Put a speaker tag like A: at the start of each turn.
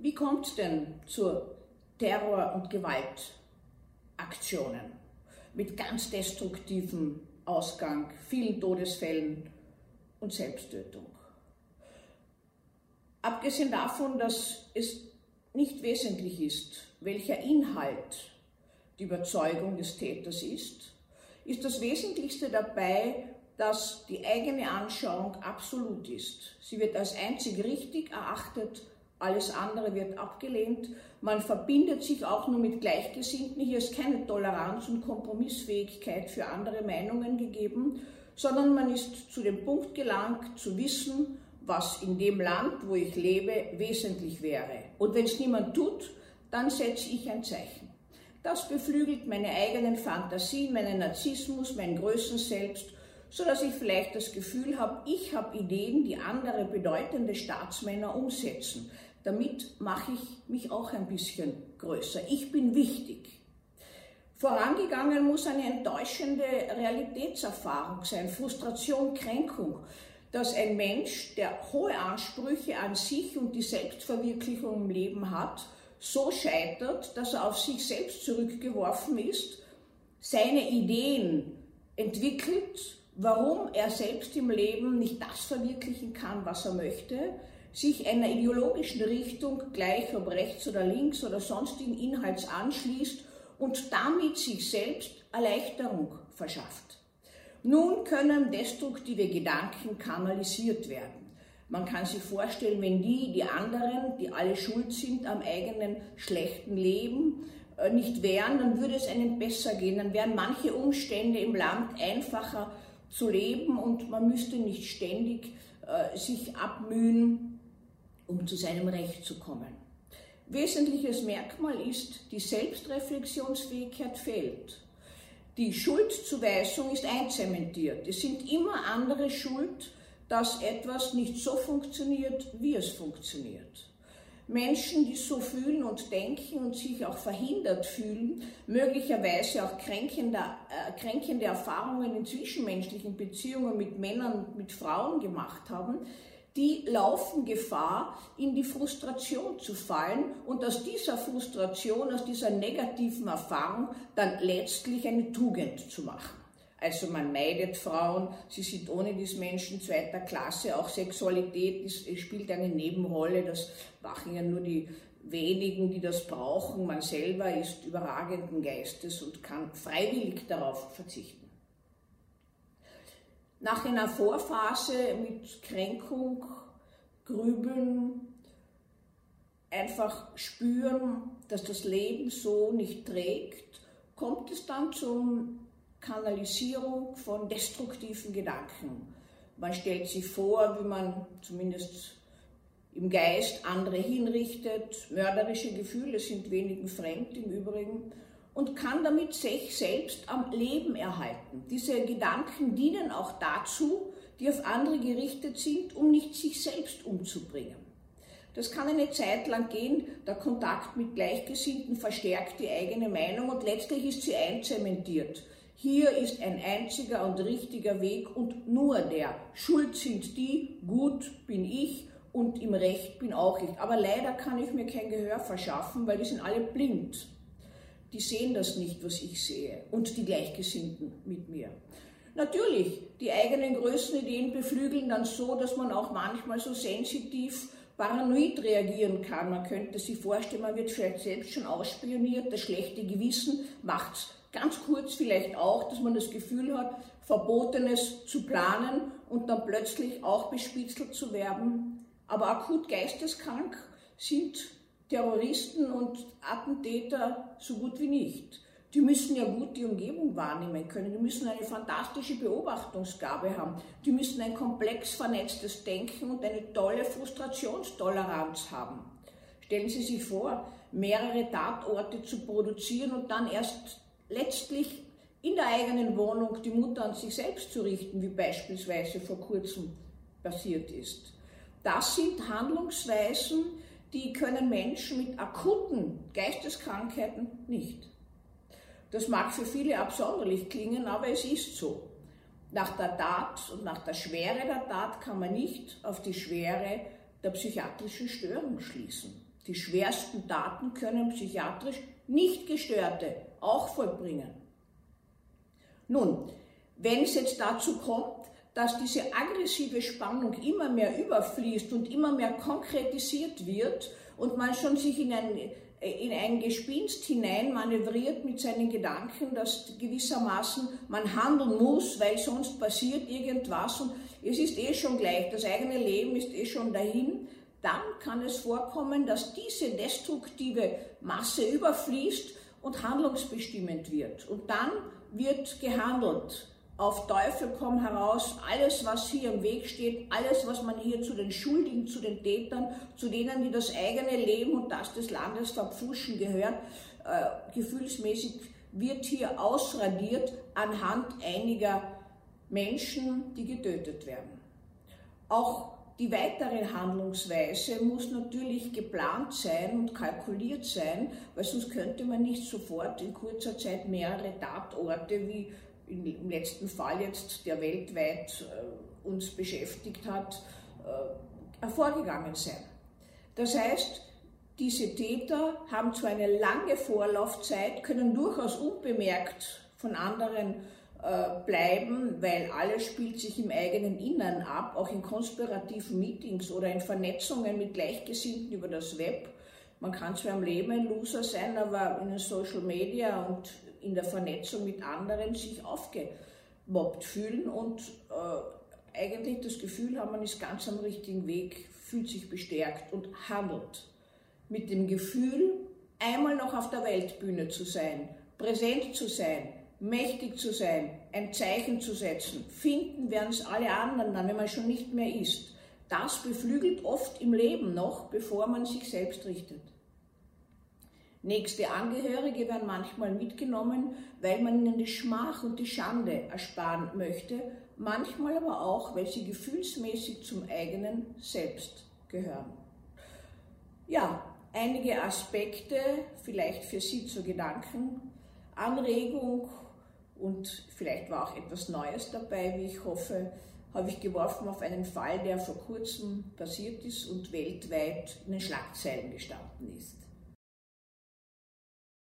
A: Wie kommt es denn zu Terror- und Gewaltaktionen mit ganz destruktivem Ausgang, vielen Todesfällen und Selbsttötung? Abgesehen davon, dass es nicht wesentlich ist, welcher Inhalt die Überzeugung des Täters ist, ist das Wesentlichste dabei, dass die eigene Anschauung absolut ist. Sie wird als einzig richtig erachtet, alles andere wird abgelehnt. Man verbindet sich auch nur mit Gleichgesinnten. Hier ist keine Toleranz und Kompromissfähigkeit für andere Meinungen gegeben, sondern man ist zu dem Punkt gelangt, zu wissen, was in dem Land, wo ich lebe, wesentlich wäre. Und wenn es niemand tut, dann setze ich ein Zeichen. Das beflügelt meine eigenen Fantasien, meinen Narzissmus, mein Größenselbst, so dass ich vielleicht das Gefühl habe, ich habe Ideen, die andere bedeutende Staatsmänner umsetzen. Damit mache ich mich auch ein bisschen größer. Ich bin wichtig. Vorangegangen muss eine enttäuschende Realitätserfahrung sein, Frustration, Kränkung, dass ein Mensch, der hohe Ansprüche an sich und die Selbstverwirklichung im Leben hat, so scheitert, dass er auf sich selbst zurückgeworfen ist, seine Ideen entwickelt, warum er selbst im Leben nicht das verwirklichen kann, was er möchte, sich einer ideologischen Richtung, gleich ob rechts oder links oder sonstigen Inhalts anschließt und damit sich selbst Erleichterung verschafft. Nun können destruktive Gedanken kanalisiert werden. Man kann sich vorstellen, wenn die, die anderen, die alle schuld sind am eigenen schlechten Leben, äh, nicht wären, dann würde es einem besser gehen. Dann wären manche Umstände im Land einfacher zu leben und man müsste nicht ständig äh, sich abmühen, um zu seinem Recht zu kommen. Wesentliches Merkmal ist, die Selbstreflexionsfähigkeit fehlt. Die Schuldzuweisung ist einzementiert. Es sind immer andere schuld, dass etwas nicht so funktioniert, wie es funktioniert. Menschen, die so fühlen und denken und sich auch verhindert fühlen, möglicherweise auch kränkende, äh, kränkende Erfahrungen in zwischenmenschlichen Beziehungen mit Männern mit Frauen gemacht haben, die laufen Gefahr, in die Frustration zu fallen und aus dieser Frustration, aus dieser negativen Erfahrung dann letztlich eine Tugend zu machen. Also man meidet Frauen, sie sind ohne dies Menschen zweiter Klasse, auch Sexualität ist, spielt eine Nebenrolle, das machen ja nur die wenigen, die das brauchen. Man selber ist überragenden Geistes und kann freiwillig darauf verzichten. Nach einer Vorphase mit Kränkung, Grübeln, einfach spüren, dass das Leben so nicht trägt, kommt es dann zum Kanalisierung von destruktiven Gedanken. Man stellt sich vor, wie man zumindest im Geist andere hinrichtet. Mörderische Gefühle sind wenigen fremd im Übrigen und kann damit sich selbst am Leben erhalten. Diese Gedanken dienen auch dazu, die auf andere gerichtet sind, um nicht sich selbst umzubringen. Das kann eine Zeit lang gehen, der Kontakt mit Gleichgesinnten verstärkt die eigene Meinung und letztlich ist sie einzementiert. Hier ist ein einziger und richtiger Weg und nur der. Schuld sind die, gut bin ich und im Recht bin auch ich. Aber leider kann ich mir kein Gehör verschaffen, weil die sind alle blind die sehen das nicht, was ich sehe und die Gleichgesinnten mit mir. Natürlich, die eigenen Größenideen beflügeln dann so, dass man auch manchmal so sensitiv paranoid reagieren kann. Man könnte sich vorstellen, man wird vielleicht selbst schon ausspioniert, das schlechte Gewissen macht es ganz kurz vielleicht auch, dass man das Gefühl hat, Verbotenes zu planen und dann plötzlich auch bespitzelt zu werden. Aber akut geisteskrank sind Terroristen und Attentäter so gut wie nicht. Die müssen ja gut die Umgebung wahrnehmen können, die müssen eine fantastische Beobachtungsgabe haben, die müssen ein komplex vernetztes Denken und eine tolle Frustrationstoleranz haben. Stellen Sie sich vor, mehrere Tatorte zu produzieren und dann erst letztlich in der eigenen Wohnung die Mutter an sich selbst zu richten, wie beispielsweise vor kurzem passiert ist. Das sind Handlungsweisen, die können Menschen mit akuten Geisteskrankheiten nicht. Das mag für viele absonderlich klingen, aber es ist so. Nach der Tat und nach der Schwere der Tat kann man nicht auf die Schwere der psychiatrischen Störung schließen. Die schwersten Taten können psychiatrisch nicht Gestörte auch vollbringen. Nun, wenn es jetzt dazu kommt, dass diese aggressive Spannung immer mehr überfließt und immer mehr konkretisiert wird und man schon sich in ein, in ein Gespinst hinein manövriert mit seinen Gedanken, dass gewissermaßen man handeln muss, weil sonst passiert irgendwas und es ist eh schon gleich, das eigene Leben ist eh schon dahin, dann kann es vorkommen, dass diese destruktive Masse überfließt und handlungsbestimmend wird. Und dann wird gehandelt auf Teufel komm heraus, alles, was hier im Weg steht, alles, was man hier zu den Schuldigen, zu den Tätern, zu denen, die das eigene Leben und das des Landes verpfuschen gehört, äh, gefühlsmäßig wird hier ausradiert anhand einiger Menschen, die getötet werden. Auch die weitere Handlungsweise muss natürlich geplant sein und kalkuliert sein, weil sonst könnte man nicht sofort in kurzer Zeit mehrere Tatorte wie im letzten Fall jetzt, der weltweit äh, uns beschäftigt hat, äh, hervorgegangen sein. Das heißt, diese Täter haben zwar eine lange Vorlaufzeit, können durchaus unbemerkt von anderen äh, bleiben, weil alles spielt sich im eigenen Innern ab, auch in konspirativen Meetings oder in Vernetzungen mit Gleichgesinnten über das Web. Man kann zwar im Leben ein Loser sein, aber in den Social Media und in der Vernetzung mit anderen sich aufgemobbt fühlen und äh, eigentlich das Gefühl haben, man ist ganz am richtigen Weg, fühlt sich bestärkt und handelt. Mit dem Gefühl, einmal noch auf der Weltbühne zu sein, präsent zu sein, mächtig zu sein, ein Zeichen zu setzen. Finden werden es alle anderen dann, wenn man schon nicht mehr ist. Das beflügelt oft im Leben noch, bevor man sich selbst richtet. Nächste Angehörige werden manchmal mitgenommen, weil man ihnen die Schmach und die Schande ersparen möchte, manchmal aber auch, weil sie gefühlsmäßig zum eigenen Selbst gehören. Ja, einige Aspekte vielleicht für Sie zur Gedankenanregung und vielleicht war auch etwas Neues dabei, wie ich hoffe, habe ich geworfen auf einen Fall, der vor kurzem passiert ist und weltweit in den Schlagzeilen gestanden ist.